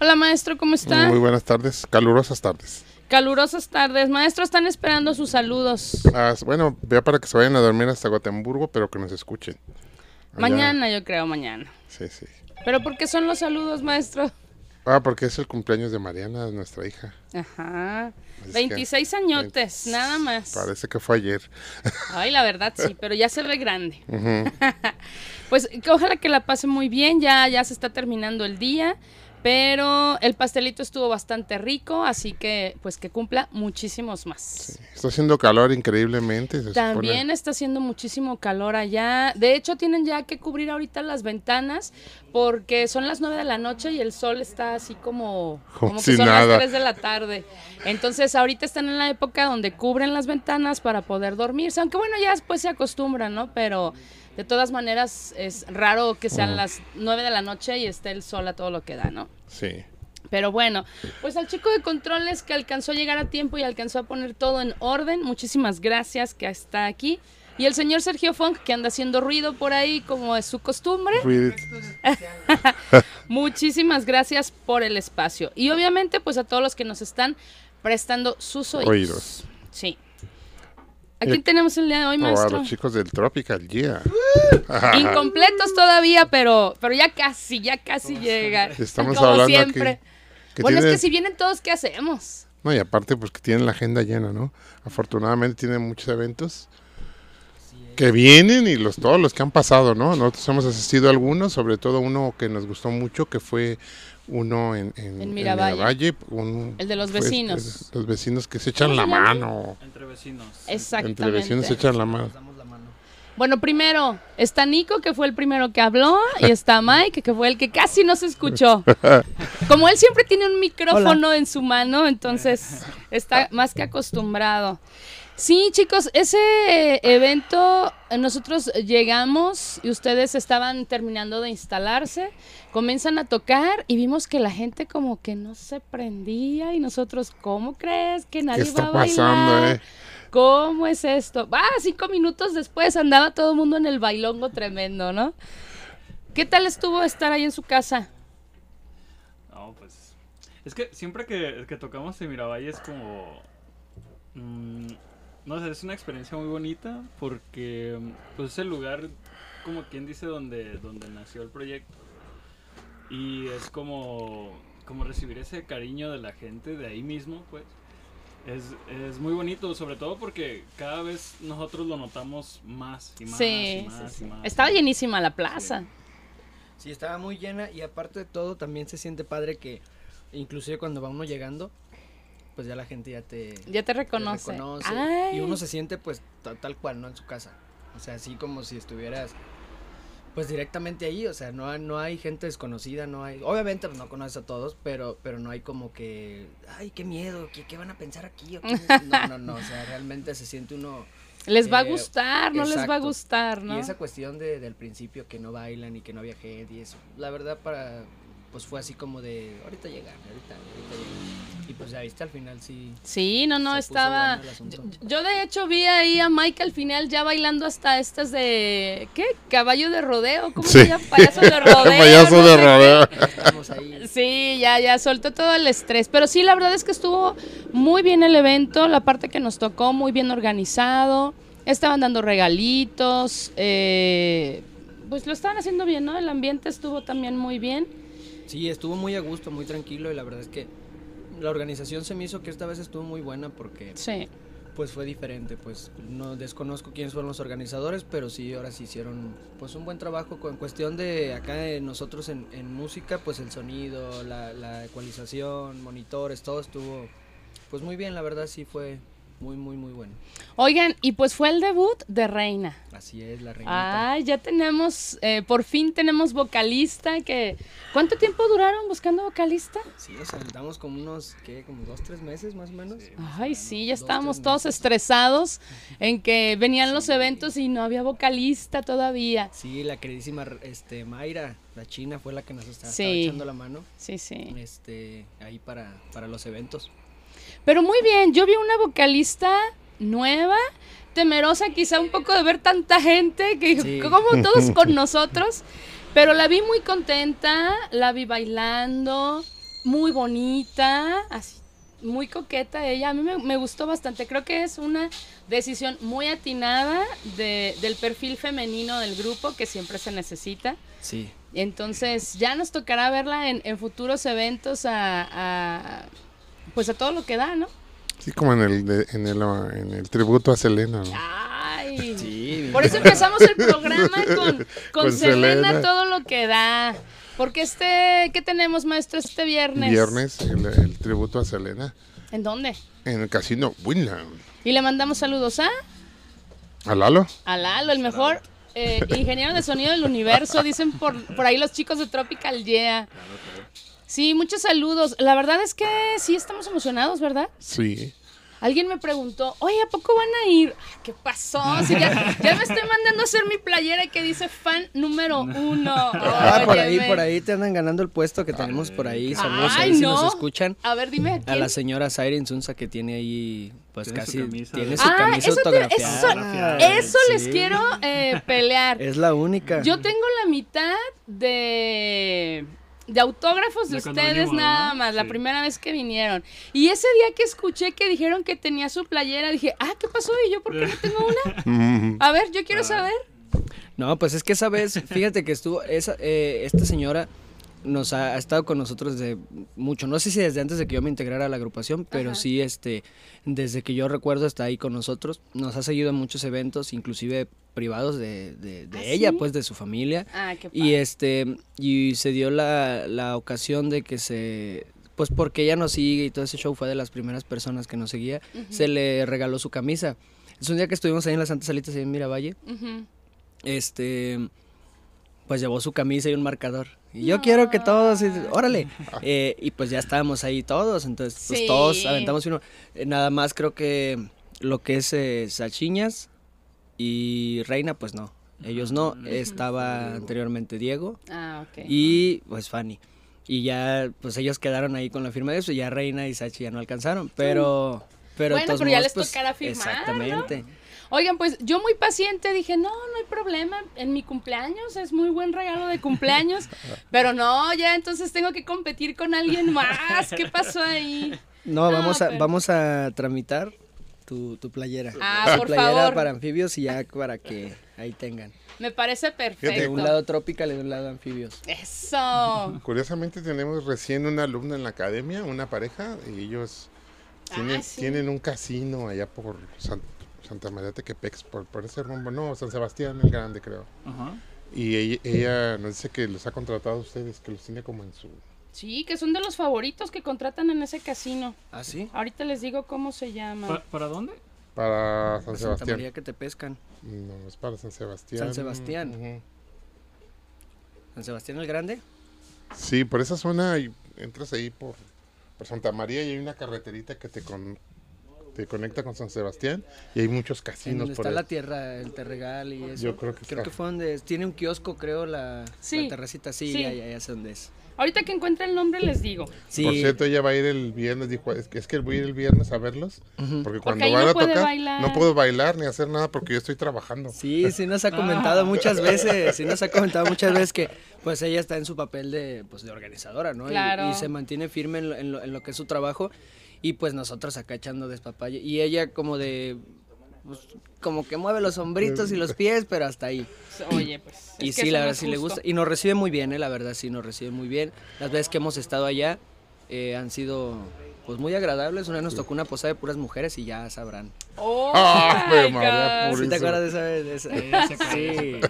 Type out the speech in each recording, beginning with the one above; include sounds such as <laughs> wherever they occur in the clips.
Hola maestro, ¿cómo está? Muy buenas tardes, calurosas tardes. Calurosas tardes. Maestro, están esperando sus saludos. Ah, bueno, vea para que se vayan a dormir hasta Gotemburgo, pero que nos escuchen. Allá- Mañana, yo creo, mañana. Sí, sí. ¿Pero por qué son los saludos, maestro? Ah, porque es el cumpleaños de Mariana, nuestra hija. Ajá. Es que- 26 añotes, nada más. Parece que fue ayer. <laughs> Ay, la verdad sí, pero ya se ve grande. <laughs> Pues ojalá que la pase muy bien, ya, ya se está terminando el día, pero el pastelito estuvo bastante rico, así que pues que cumpla muchísimos más. Está haciendo calor increíblemente. se También supone. está haciendo muchísimo calor allá. De hecho, tienen ya que cubrir ahorita las ventanas porque son las 9 de la noche y el sol está así como, Como que son nada. las 3 de la tarde. Entonces, ahorita están en la época donde cubren las ventanas para poder dormirse. Aunque bueno, ya después se acostumbran, ¿no? Pero de todas maneras es raro que sean las 9 de la noche y esté el sol a todo lo que da, ¿no? Sí. Pero bueno, pues al chico de controles que alcanzó a llegar a tiempo y alcanzó a poner todo en orden, muchísimas gracias que está aquí. Y el señor Sergio Funk que anda haciendo ruido por ahí como es su costumbre, <laughs> muchísimas gracias por el espacio. Y obviamente pues a todos los que nos están prestando sus oídos. Oídos. Sí. ¿A quién tenemos el día de hoy, Oh, a maestro? los chicos del Tropical, yeah. <laughs> Incompletos todavía, pero, pero ya casi, ya casi llegan. Estamos como hablando aquí siempre. que bueno, es que si vienen todos, ¿qué hacemos? No, y aparte, pues que tienen la agenda llena, ¿no? Afortunadamente tienen muchos eventos que vienen y los todos los que han pasado, ¿no? Nosotros hemos asistido a algunos, sobre todo uno que nos gustó mucho, que fue uno en, en, En Miravalle. un- El de los fue vecinos. este, los vecinos que se echan la mano. Entre vecinos. Exactamente. Entre vecinos se echan mano. La mano. Bueno, primero está Nico, que fue el primero que habló, y <laughs> está Mike, que fue el que casi no se escuchó. <laughs> Como él siempre tiene un micrófono en su mano, entonces <laughs> está más que acostumbrado. Sí, chicos, ese evento nosotros llegamos y ustedes estaban terminando de instalarse, comienzan a tocar y vimos que la gente como que no se prendía y nosotros, ¿cómo crees que ¿Qué nadie va está a pasando, bailar? eh? ¿Cómo es esto? Ah, cinco minutos después andaba todo el mundo en el bailongo tremendo, ¿no? ¿Qué tal estuvo estar ahí en su casa? No, pues. Es que siempre que, que tocamos en Miravalle es como. mm, no sé, es una experiencia muy bonita porque pues es el lugar, como quien dice, donde, donde nació el proyecto. Y es como, como recibir ese cariño de la gente de ahí mismo, pues. Es, es muy bonito, sobre todo porque cada vez nosotros lo notamos más y más y sí, sí, más sí. y más. Estaba llenísima la plaza. Sí, estaba muy llena y aparte de todo también se siente padre que inclusive cuando va uno llegando, pues ya la gente ya te, Ya te te reconoce. y uno se siente pues ta- tal cual, ¿no? En su casa. O sea, así como si estuvieras pues directamente ahí, o sea, no, hay- no hay gente desconocida, no hay, obviamente pues, no conoces a todos, pero, pero no hay como que, ay, qué miedo, ¿qué, qué van a pensar aquí? ¿O qué? <laughs> No, no, no, o sea, realmente se siente uno... Les va a Eh, gustar, no les va a gustar, ¿no? Y esa cuestión de, del principio que no bailan y que no había gente y eso, la verdad para, pues fue así como de, ahorita llegan, ahorita, ahorita llegan. Y pues ya viste, al final sí. Sí, no, no, estaba... Yo, yo, de hecho vi ahí a Mike al final ya bailando hasta estas de... ¿Qué? Caballo de rodeo, ¿cómo Sí. se llama? Payaso de <laughs> rodeo. Payaso no de rodeo. Ahí. Sí, ya, ya soltó todo el estrés. Pero sí, la verdad es que estuvo muy bien el evento, la parte que nos tocó, muy bien organizado. Estaban dando regalitos, eh, pues lo estaban haciendo bien, ¿no? El ambiente estuvo también muy bien. Sí, estuvo muy a gusto, muy tranquilo y la verdad es que la organización se me hizo que esta vez estuvo muy buena porque Sí. pues fue diferente, pues no desconozco quiénes fueron los organizadores, pero sí ahora sí hicieron pues un buen trabajo con cuestión de acá de nosotros en, en música, pues el sonido, la, la ecualización, monitores, todo estuvo pues muy bien, la verdad sí fue Muy, muy, muy bueno. Oigan, y pues fue el debut de Reina. Así es, la reinita. Ay, ya tenemos, eh, por fin tenemos vocalista que... ¿Cuánto tiempo duraron buscando vocalista? Sí, o sea, como unos, ¿qué? Como dos, tres meses más o menos. Ay, sí, ya Dos, estábamos todos meses. estresados en que venían los eventos y no había vocalista todavía. Sí, la queridísima este, Mayra, la china, fue la que nos está, estaba Sí. echando la mano Sí, sí. este, ahí para, para los eventos. Pero muy bien, yo vi una vocalista nueva, temerosa quizá un poco de ver tanta gente, que Sí. como todos <laughs> con nosotros, pero la vi muy contenta, la vi bailando, muy bonita, así, muy coqueta ella, a mí me, me gustó bastante, creo que es una decisión muy atinada de- del perfil femenino del grupo que siempre se necesita. Sí. Entonces ya nos tocará verla en, en futuros eventos a, a- pues a todo lo que da, ¿no? Sí, como en el, de- en el, en el tributo a Selena, ¿no? Ay. <laughs> Sí. Por eso empezamos el programa <laughs> con, con, Con Selena, Selena. todo lo que da. Porque este, ¿qué tenemos, maestro, este viernes? Viernes, el, el tributo a Selena. ¿En dónde? En el casino Winland. Y le mandamos saludos a, ¿A Lalo? a Lalo, el mejor eh, ingeniero de sonido del universo, dicen por, por ahí los chicos de Tropical Yeah. Sí, muchos saludos. La verdad es que sí estamos emocionados, ¿verdad? Sí. Alguien me preguntó, oye, ¿a poco van a ir? ¿Qué pasó? Si ya, ya me estoy mandando a hacer mi playera que dice fan número uno. Ah, por ahí, por ahí te andan ganando el puesto que tenemos por ahí. Saludos Ay, ahí si no. nos escuchan. A ver, dime. A la señora Zaira Insunza que tiene ahí, pues Tiene su casi, camisa tiene su Ah, camisa eso autografiada. Eso Sí. les quiero eh, pelear. Es la única. Yo tengo la mitad de, de autógrafos de, ustedes vinimos, nada ¿no? más, la primera vez que vinieron. Y ese día que escuché que dijeron que tenía su playera, dije, ah, ¿qué pasó? ¿Y yo por qué no tengo una? <laughs> A ver, yo quiero saber. No, pues es que esa vez, fíjate que estuvo, esa, eh, esta señora nos ha, ha estado con nosotros desde mucho, no sé si desde antes de que yo me integrara a la agrupación, pero Ajá. sí, este, desde que yo recuerdo está ahí con nosotros, nos ha seguido en muchos eventos, inclusive privados de, de- de ¿Ah, ella, sí? pues de su familia, Ah, qué y padre. este, y se dio la, la ocasión de que se, pues porque ella nos sigue y todo ese show fue de las primeras personas que nos seguía, se le regaló su camisa. Es un día que estuvimos ahí en las Santas Salitas ahí en Miravalle, este pues llevó su camisa y un marcador. Y yo quiero que todos, y- órale. Eh, y pues ya estábamos ahí todos, entonces pues Sí. todos aventamos uno. Eh, nada más creo que lo que es eh, Sachiñas y Reina, pues no. Ellos no. Estaba anteriormente Diego Ah, y pues Fanny. Y ya, pues ellos quedaron ahí con la firma de eso, y ya Reina y Sachi ya no alcanzaron. Pero, pero Bueno, ya modos, les pues, tocará firmar, ¿no? Oigan, pues yo muy paciente dije, no, no hay problema, en mi cumpleaños es muy buen regalo de cumpleaños, <laughs> pero no, ya entonces tengo que competir con alguien más, ¿qué pasó ahí? No, No, vamos a, pero- vamos a tramitar tu, tu playera. Ah, tu por playera favor. para anfibios y ya para que ahí tengan. Me parece De perfecto. un lado tropical y de un lado anfibios. Eso. Curiosamente tenemos recién una alumna en la academia, una pareja, y ellos tienen, Ah, sí. tienen un casino allá por San- Santa María Tequepex, por, por ese rumbo, no, San Sebastián el Grande creo. Ajá. Y ella, ella nos dice que los ha contratado a ustedes, que los tiene como en su... Sí, que son de los favoritos que contratan en ese casino. ¿Ah, sí? Ahorita les digo cómo se llama. ¿Pa- ¿Para dónde? Para San Santa Sebastián. María que te pescan. No, es para San Sebastián. San Sebastián. Ujú. San Sebastián el Grande. Sí, por esa zona y entras ahí por, por Santa María y hay una carreterita que te, con, conecta con San Sebastián y hay muchos casinos donde por está ahí. la tierra, el Terregal y eso. Yo creo que Creo está. que fue donde tiene un kiosco, creo, la, Sí. la terracita. Sí, Sí. Ya, ya, ya sé dónde es. Ahorita que encuentre el nombre les digo. Sí. Por cierto, ella va a ir el viernes, dijo, es que, es que voy a ir el viernes a verlos, porque cuando ahí van no a tocar bailar. no puedo bailar ni hacer nada porque yo estoy trabajando. Sí, sí nos ha comentado muchas veces, sí nos ha comentado muchas veces que pues ella está en su papel de, pues, de organizadora, ¿no? Y- Claro. Y, se mantiene firme en lo, en lo- en lo que es su trabajo y pues nosotros acá echando despapalle. Y ella como de, pues, como que mueve los hombritos y los pies, pero hasta ahí. Oye, pues. es Y sí, la verdad sí le gusta. Y nos recibe muy bien, ¿eh? La verdad sí nos recibe muy bien. Las veces que hemos estado allá eh, han sido pues muy agradables. Una vez nos tocó una posada de puras mujeres y ya sabrán. Oh, Ah, my María ¿Sí te acuerdas de esa vez? De esa? Sí.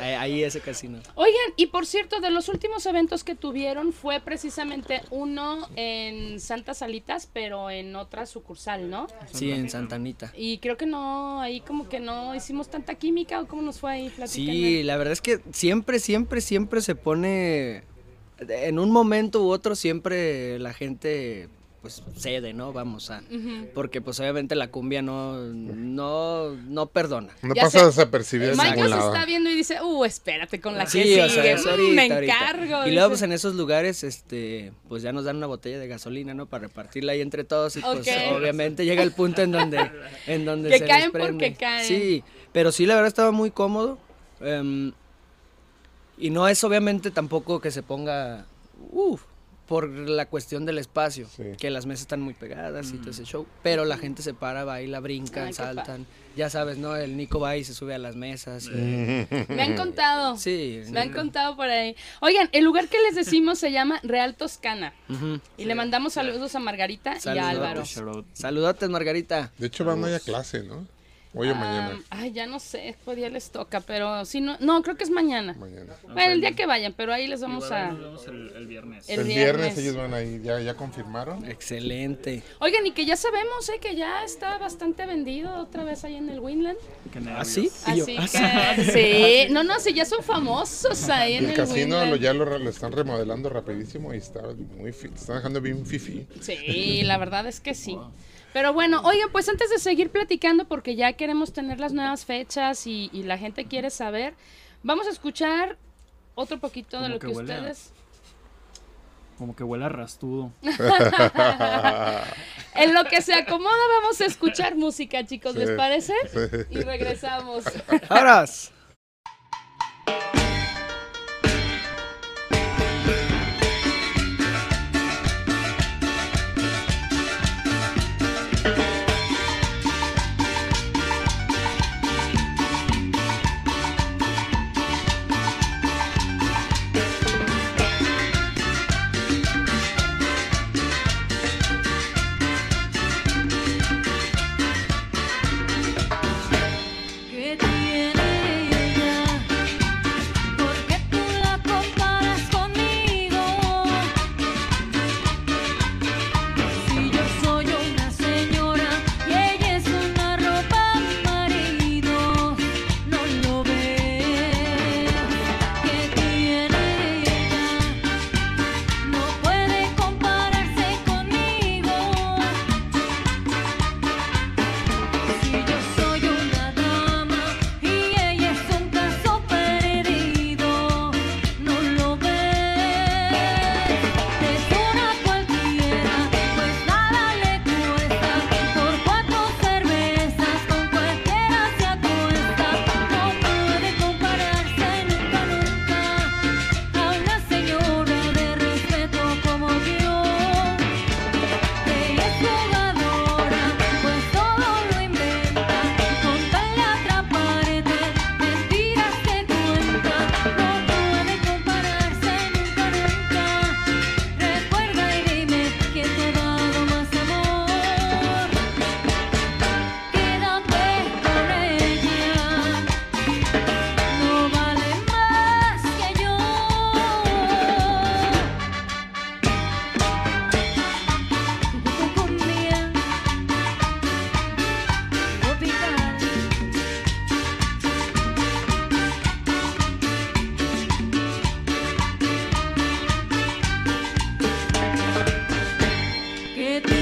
Ahí, ahí ese casino. Oigan, y por cierto, de los últimos eventos que tuvieron fue precisamente uno en Santa Salitas, pero en otra sucursal, ¿no? Sí, en Santa Anita. Y creo que no, ahí como que no hicimos tanta química o cómo nos fue ahí platicando. Sí, la verdad es que siempre, siempre, siempre se pone. En un momento u otro, siempre la gente pues cede, ¿no? Vamos a. Porque pues obviamente la cumbia no, no, no perdona. No Ya pasa desapercibida nos lado. está viendo y dice, uh, espérate con la que Sí, sigue. o sea, es Mm, ahorita, me ahorita. encargo. Y luego, pues en esos lugares, este, pues ya nos dan una botella de gasolina, ¿no? Para repartirla ahí entre todos y pues obviamente llega el punto en donde, en donde Que se caen desprende. porque caen. Sí, pero sí, la verdad estaba muy cómodo. em, y no es obviamente tampoco que se ponga, uff, por la cuestión del espacio, Sí. que las mesas están muy pegadas y todo ese show, pero la gente se para, baila, brincan, Ay, saltan. Ya sabes, ¿no? El Nico va y se sube a las mesas. y- <laughs> Me han contado. Sí. Me han contado por ahí. Oigan, el lugar que les decimos se llama Real Toscana. Y le mandamos saludos a Margarita y a Saludos. Álvaro. Saludotes, Margarita. De hecho, van hoy a clase, ¿no? Hoy o mañana. Ah, ay, ya no sé, qué día les toca, pero si no, no, creo que es mañana. Mañana. Bueno, el día que vayan, pero ahí les vamos Igual a... Nos vemos el, el viernes. El El, viernes. viernes. ellos van ahí, ya, ya confirmaron. Excelente. Oigan, y que ya sabemos, ¿eh? Que ya está bastante vendido otra vez ahí en el Winland. ¿Ah, sí? Así <laughs> "Ah, sí". que, sí. No, no, sí, ya son famosos ahí Y en el el, casino Winland. lo, ya lo, lo están remodelando rapidísimo y está muy fi- están dejando bien fifi. Sí, la verdad es que sí. Pero bueno, oigan, pues antes de seguir platicando, porque ya queremos tener las nuevas fechas y, y la gente quiere saber, vamos a escuchar otro poquito de lo que que, huele a- ustedes... Como que huele a rastudo. <laughs> En lo que se acomoda vamos a escuchar música, chicos, ¿les Sí. parece? Y regresamos. ¡Vámonos!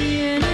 being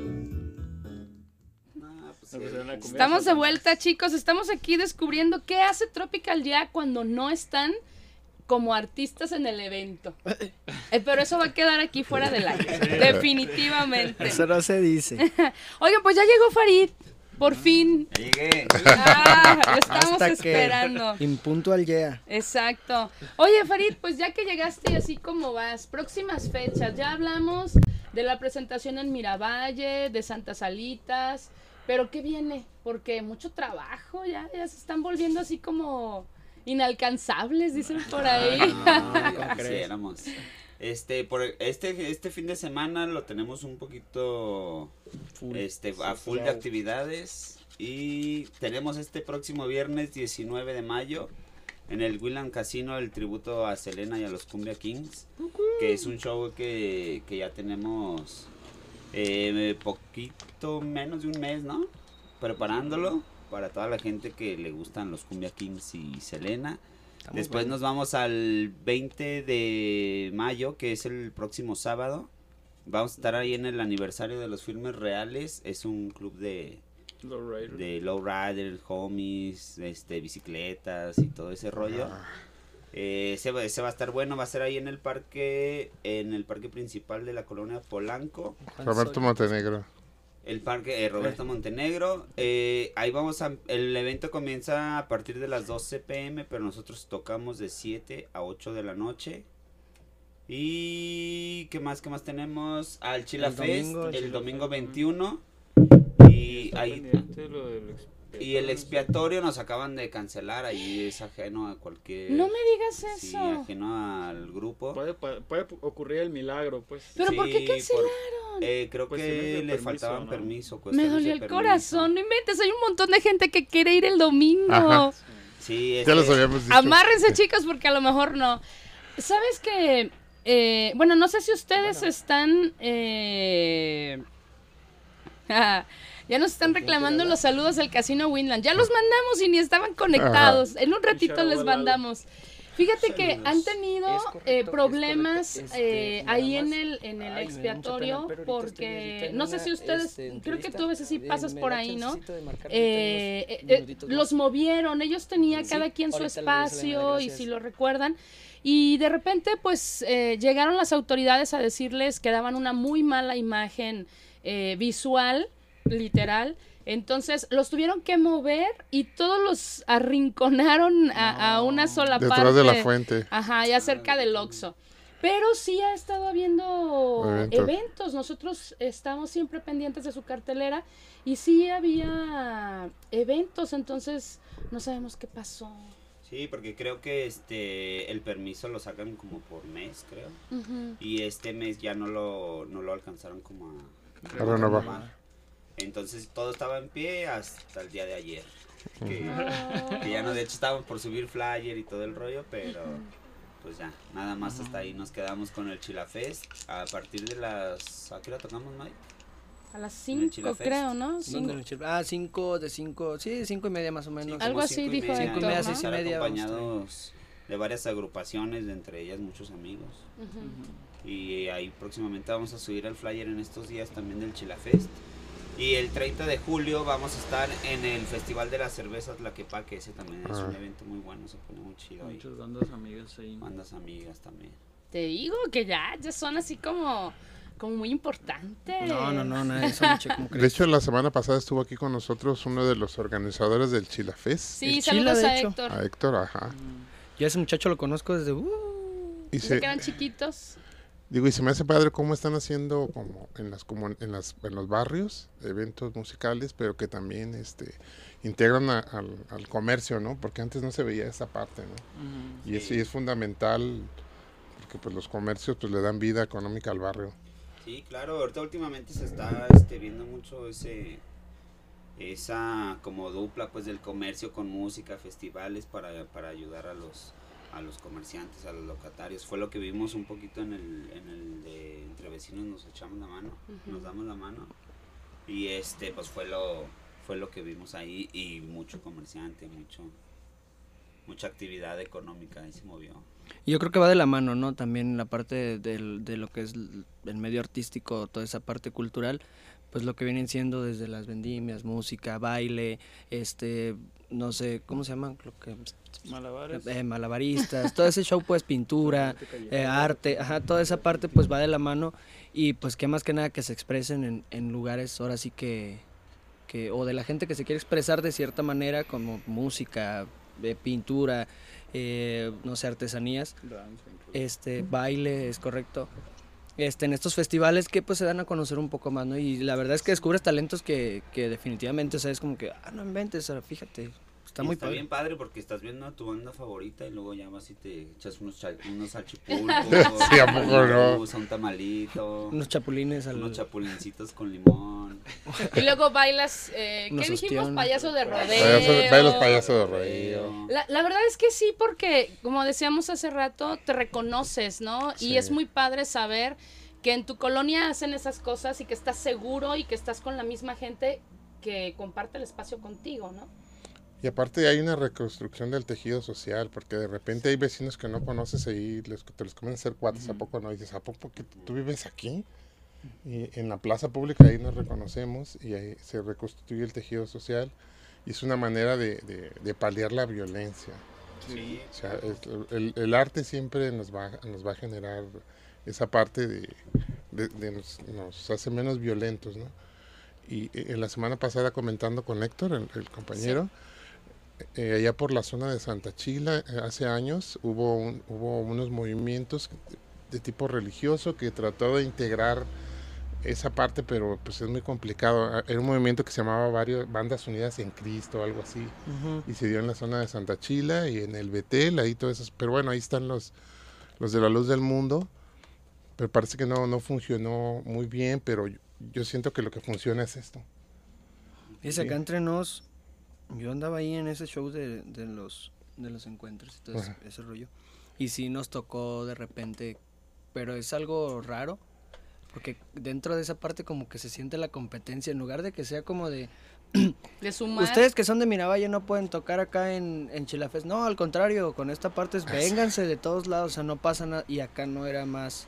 Estamos de vuelta, chicos. Estamos aquí descubriendo qué hace Tropical Ya cuando no están como artistas en el evento. <laughs> Eh, pero eso va a quedar aquí fuera del aire. Definitivamente. Eso no se dice. <laughs> Oigan, pues ya llegó Farid. Por fin. Llegué. Ah, lo estábamos Hasta esperando. impuntual yeah. Exacto. Oye, Farid, pues ya que llegaste y así como vas, próximas fechas, ya hablamos de la presentación en Miravalle, de Santa Salitas, pero ¿qué viene? Porque mucho trabajo, ya, ya se están volviendo así como inalcanzables, dicen por ahí. No, quisiéramos. <laughs> Este, por este, este fin de semana lo tenemos un poquito este, a full de actividades. Y tenemos este próximo viernes 19 de mayo en el Willam Casino el tributo a Selena y a los Cumbia Kings. Que es un show que, que ya tenemos eh, poquito menos de un mes, ¿no? Preparándolo para toda la gente que le gustan los Cumbia Kings y Selena. Después bueno. nos vamos al 20 de mayo, que es el próximo sábado. Vamos a estar ahí en el aniversario de los filmes reales. Es un club de, Lowrider. de lowrider, homies, este, bicicletas y todo ese rollo. Eh, ese, va- a estar bueno, va a ser ahí en el parque, en el parque principal de la colonia Polanco. Roberto Montenegro. El parque eh, Roberto Montenegro. Eh, ahí vamos a. El evento comienza a partir de las 12 pm, pero nosotros tocamos de 7 a 8 de la noche. Y. ¿Qué más? ¿Qué más tenemos? Al Chila El Fest, domingo, el Chila domingo Fest, 21. Y ahí. lo del. Y el expiatorio nos acaban de cancelar. Ahí es ajeno a cualquier. No me digas Sí, eso. ajeno al grupo. Puede, puede, puede ocurrir el milagro, pues. Pero ¿por qué Sí, cancelaron? eh, creo Cuestiones que le permiso, faltaban ¿no? permiso. Me dolió el permiso. corazón, no inventes, hay un montón de gente que quiere ir el domingo. Ajá. Sí, Ya los habíamos dicho. Amárrense chicos porque a lo mejor no. ¿Sabes que eh, bueno, no sé si ustedes están... eh, <laughs> ah, ya nos están reclamando los saludos del Casino Winland. Ya los mandamos y ni estaban conectados. En un ratito les mandamos. Fíjate que han tenido correcto, eh, problemas. Este, eh, ahí en el, en el Ay, expiatorio pena, porque no sé si ustedes, este, creo que tú a veces sí Eh, pasas por ahí, ¿no? Eh, eh, minutitos los movieron, ellos tenían Sí, cada quien su espacio y si lo recuerdan. Y de repente pues eh, llegaron las autoridades a decirles que daban una muy mala imagen eh, visual, literal. Entonces los tuvieron que mover y todos los arrinconaron a, a una sola parte. Detrás de la fuente. Ajá, ya cerca del Oxxo. Pero sí ha estado habiendo Eventos. eventos. Nosotros estamos siempre pendientes de su cartelera y sí había eventos, entonces no sabemos qué pasó. Sí, porque creo que este el permiso lo sacan como por mes, creo. Y este mes ya no lo, no lo alcanzaron como a, A renovar. Entonces todo estaba en pie hasta el día de ayer. Que, que ya no, de hecho estábamos por subir flyer y todo el rollo, pero pues ya, nada más hasta ahí nos quedamos con el Chilafest. A partir de las... ¿A qué hora tocamos, Mike? A las En el 5 Chilafest. creo, ¿no? ¿Dónde Cinco. Ah, 5 de 5, sí, 5 y media más o menos. como Algo así cinco y dijo media, Héctor, y vamos a ¿no? estar Media vamos a estar. acompañados de varias agrupaciones, de entre ellas muchos amigos. Ujú. Y ahí próximamente vamos a subir el flyer en estos días también del Chilafest. Y el 30 de julio vamos a estar en el Festival de las Cervezas Tlaquepaque. Ese también es Ah. un evento muy bueno, se pone muy chido ahí. Muchas bandas amigas ahí. Bandas amigas también. Te digo que ya, ya son así como, como muy importantes. No, no, no, nada eso, ¿cómo De hecho, la semana pasada estuvo aquí con nosotros uno de los organizadores del Chilafest. Sí, El saludos Chila, de a hecho. Héctor. A Héctor, ajá. Yo a ese muchacho lo conozco desde... Uh, Y se, que eran chiquitos. Digo, y se me hace padre cómo están haciendo como en las comun- en las en los barrios eventos musicales, pero que también este integran a- al, al comercio, ¿no? Porque antes no se veía esa parte, ¿no? Y, es, Sí. y es fundamental porque pues los comercios pues le dan vida económica al barrio. Sí, claro, ahorita últimamente se está este, viendo mucho ese esa como dupla pues del comercio con música, festivales para, para ayudar a los a los comerciantes, a los locatarios. Fue lo que vimos un poquito en el, en el de entre vecinos nos echamos la mano, nos damos la mano. Y este pues fue lo fue lo que vimos ahí y mucho comerciante, mucho mucha actividad económica ahí se movió. Yo creo que va de la mano, ¿no? También la parte del- de lo que es el medio artístico, toda esa parte cultural, pues lo que vienen siendo desde las vendimias, música, baile, este, no sé, ¿cómo se llama? Lo que, Malabares. eh, malabaristas, todo ese show, pues pintura, <laughs> eh, arte, ajá, toda esa parte pues va de la mano y pues que más que nada que se expresen en, en lugares ahora sí que, que, o de la gente que se quiere expresar de cierta manera, como música, eh, pintura, eh, no sé, artesanías, este, baile, es correcto. Este, en estos festivales que pues se dan a conocer un poco más, ¿no? Y la verdad es que descubres talentos que, que definitivamente, o sea, es como que, ah, no inventes, fíjate, está Y muy está padre. bien padre porque estás viendo a tu banda favorita y luego ya vas y te echas unos, unos <laughs> salchipulpos, Sí, ¿a poco no? un tamalito, Unos chapulines al... unos chapulincitos con limón. <laughs> Y luego bailas, eh, ¿qué dijimos? Payaso de rodeo. Payaso- bailos payaso de rodeo. La, la verdad es que sí, porque como decíamos hace rato, te reconoces, ¿no? Sí. Y es muy padre saber que en tu colonia hacen esas cosas y que estás seguro y que estás con la misma gente que comparte el espacio contigo, ¿no? Y aparte hay una reconstrucción del tejido social, porque de repente hay vecinos que no conoces ahí, les- te los comienzan a hacer cuates, ¿a poco no? Y dices, ¿a poco que tú vives aquí? Y en la plaza pública ahí nos reconocemos y ahí se reconstruye el tejido social y es una manera de, de- de paliar la violencia. Sí. O sea, es- el, el arte siempre nos va, nos va a generar esa parte de, de- de nos, nos hace menos violentos, ¿no? Y eh, en la semana pasada comentando con Héctor, el, el compañero, eh, allá por la zona de Santa Chila, eh, hace años hubo, un- hubo unos movimientos de tipo religioso que trató de integrar esa parte, pero pues es muy complicado. Ah, Era un movimiento que se llamaba varios Bandas Unidas en Cristo, algo así y se dio en la zona de Santa Chila y en el Betel, ahí todas esas, pero bueno, ahí están los, los de la luz del mundo, pero parece que no, no funcionó muy bien, pero yo, yo siento que lo que funciona es esto. Dice Sí. acá entre nos, yo andaba ahí en ese show de, de los de los encuentros y todo ese rollo. Y sí nos tocó de repente, pero es algo raro, porque dentro de esa parte como que se siente la competencia, en lugar de que sea como de, De <clears throat> sumar. ustedes que son de Miravalle no pueden tocar acá en, en Chilafest. No, al contrario, con esta parte es vénganse de todos lados, o sea, no pasa nada. Y acá no era más,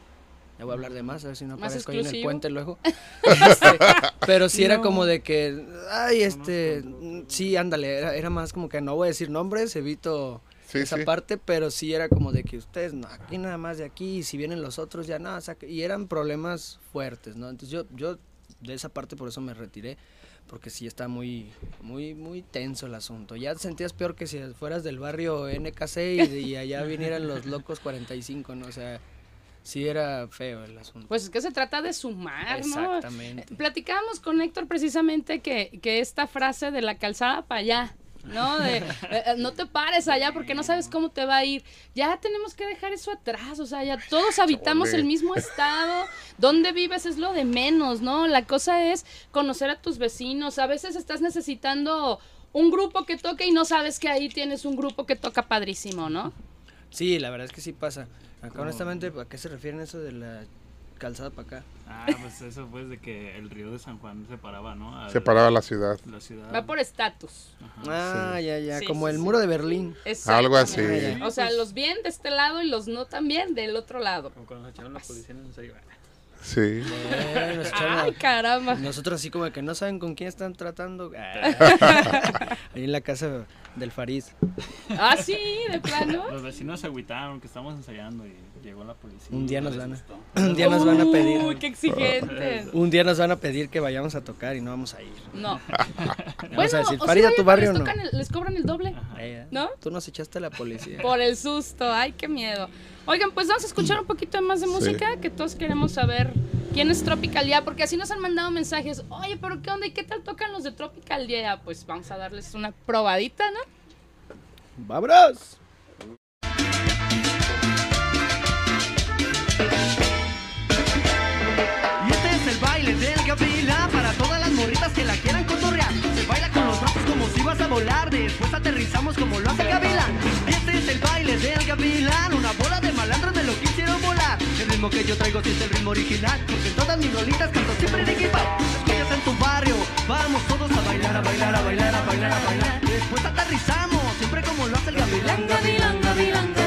ya voy a hablar de más, a ver si no aparezco ahí en el puente <laughs> luego. Este, pero sí era No. como de que, ay, este, sí, ándale, era, era más como que no voy a decir nombres, evito Sí, esa sí. parte, pero sí era como de que ustedes, no, aquí nada más de aquí, y si vienen los otros ya no, saque- y eran problemas fuertes, ¿no? Entonces yo, yo de esa parte por eso me retiré, porque sí está muy, muy, muy tenso el asunto. Ya te sentías peor que si fueras del barrio NKC y, y allá <laughs> vinieran los locos 45, ¿no? O sea, sí era feo el asunto. Pues es que se trata de sumar, ¿no? Exactamente. Platicábamos con Héctor precisamente que, que esta frase de la calzada para allá, ¿no? De eh, eh, no te pares allá porque no sabes cómo te va a ir. Ya tenemos que dejar eso atrás, o sea, ya todos habitamos Chole. el mismo <laughs> estado. Donde vives es lo de menos, ¿no? La cosa es conocer a tus vecinos. A veces estás necesitando un grupo que toque y no sabes que ahí tienes un grupo que toca padrísimo, ¿no? Sí, la verdad es que sí pasa. Acá honestamente, ¿a qué se refieren eso de la calzada para acá? Ah, pues eso pues de que el río de San Juan separaba, ¿no? Al- Separaba la ciudad. La ciudad. Va por estatus. Ajá. Ah, ya, ya, Sí, como sí, el sí. muro de Berlín. Algo así. Exactamente. O sea, los bien de este lado y los no tan bien del otro lado. Como cuando se echaron la policía en serio. Sí. Nos echaron a- Ay, caramba. Nosotros así como que no saben con quién están tratando. Ah. <laughs> Ahí en la casa del Farid. Ah, sí, de plano. Los vecinos se agüitaron que estábamos ensayando y llegó la policía. Un día nos van a, <laughs> un día nos van a Uy, pedir. qué exigente. Un día nos van a pedir que vayamos a tocar y no vamos a ir. No. <laughs> Vamos a decir, o Farid, sí a tu barrio les, no. el- les cobran el doble. Eh, ¿No? Tú nos echaste a la policía. Por el susto. Ay, qué miedo. Oigan, pues vamos a escuchar un poquito más de Sí. música, que todos queremos saber quién es Tropical Ya, porque así nos han mandado mensajes. Oye, pero ¿qué onda? ¿Y qué tal tocan los de Tropical Ya? Pues vamos a darles una probadita, ¿no? ¡Vámonos! Morritas que la quieran cotorrear. Se baila vas a volar, después aterrizamos como lo hace el gavilán. Este es el baile del gavilán, una bola de malandros me lo quisieron volar. El ritmo que yo traigo sí es el ritmo original, porque todas mis rolitas canto siempre Nicky Pop. Escuchas en tu barrio, vamos todos a bailar, a bailar, a bailar, a bailar, a bailar. Después aterrizamos, siempre como lo hace el gavilán. Gavilán, gavilán, gavilán.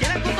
Morritas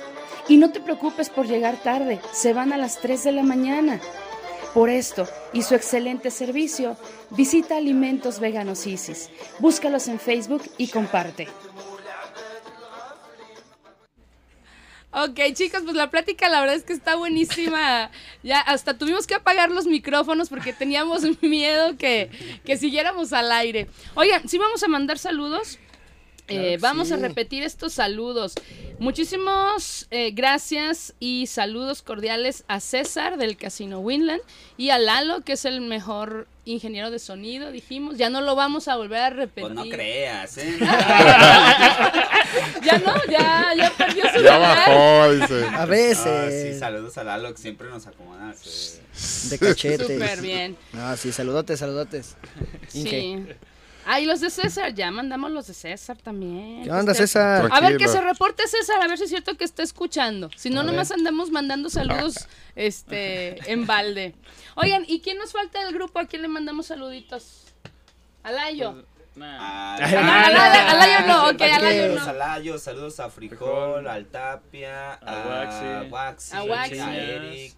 Y no te preocupes por llegar tarde, se van a las 3 de la mañana. Por esto y su excelente servicio, visita Alimentos Veganos Isis. Búscalos en Facebook y comparte. Ok, chicos, pues la plática la verdad es que está buenísima. <laughs> Ya hasta tuvimos que apagar los micrófonos porque teníamos <laughs> miedo que, que siguiéramos al aire. Oigan, sí vamos a mandar saludos. Eh, vamos a repetir estos saludos. Muchísimos eh, gracias y saludos cordiales a César del Casino Winland y a Lalo, que es el mejor ingeniero de sonido, dijimos. Ya no lo vamos a volver a repetir. Pues no creas, ¿eh? <laughs> ya no, ya, ya perdió su Ya lugar. bajó, dice. A Ah, veces. sí, saludos a Lalo, que siempre nos acomoda. sí. De cachetes. Súper bien. Ah, sí, saludotes, saludotes. Inge. Sí. Ah, y los de César, ya mandamos los de César también. ¿Qué onda, Este- César? A ver, que se reporte César, a ver si es cierto que está escuchando. Si no, nomás andamos mandando saludos <laughs> este, en balde. Oigan, ¿y quién nos falta del grupo? ¿A quién le mandamos saluditos? Alayo. Nah. Ah, Ay, Ah, Alayo, no, ok. Alayo Saludos a no. Layo, saludos a Frijol, al Tapia, A Waxi. A Waxi. a Eric,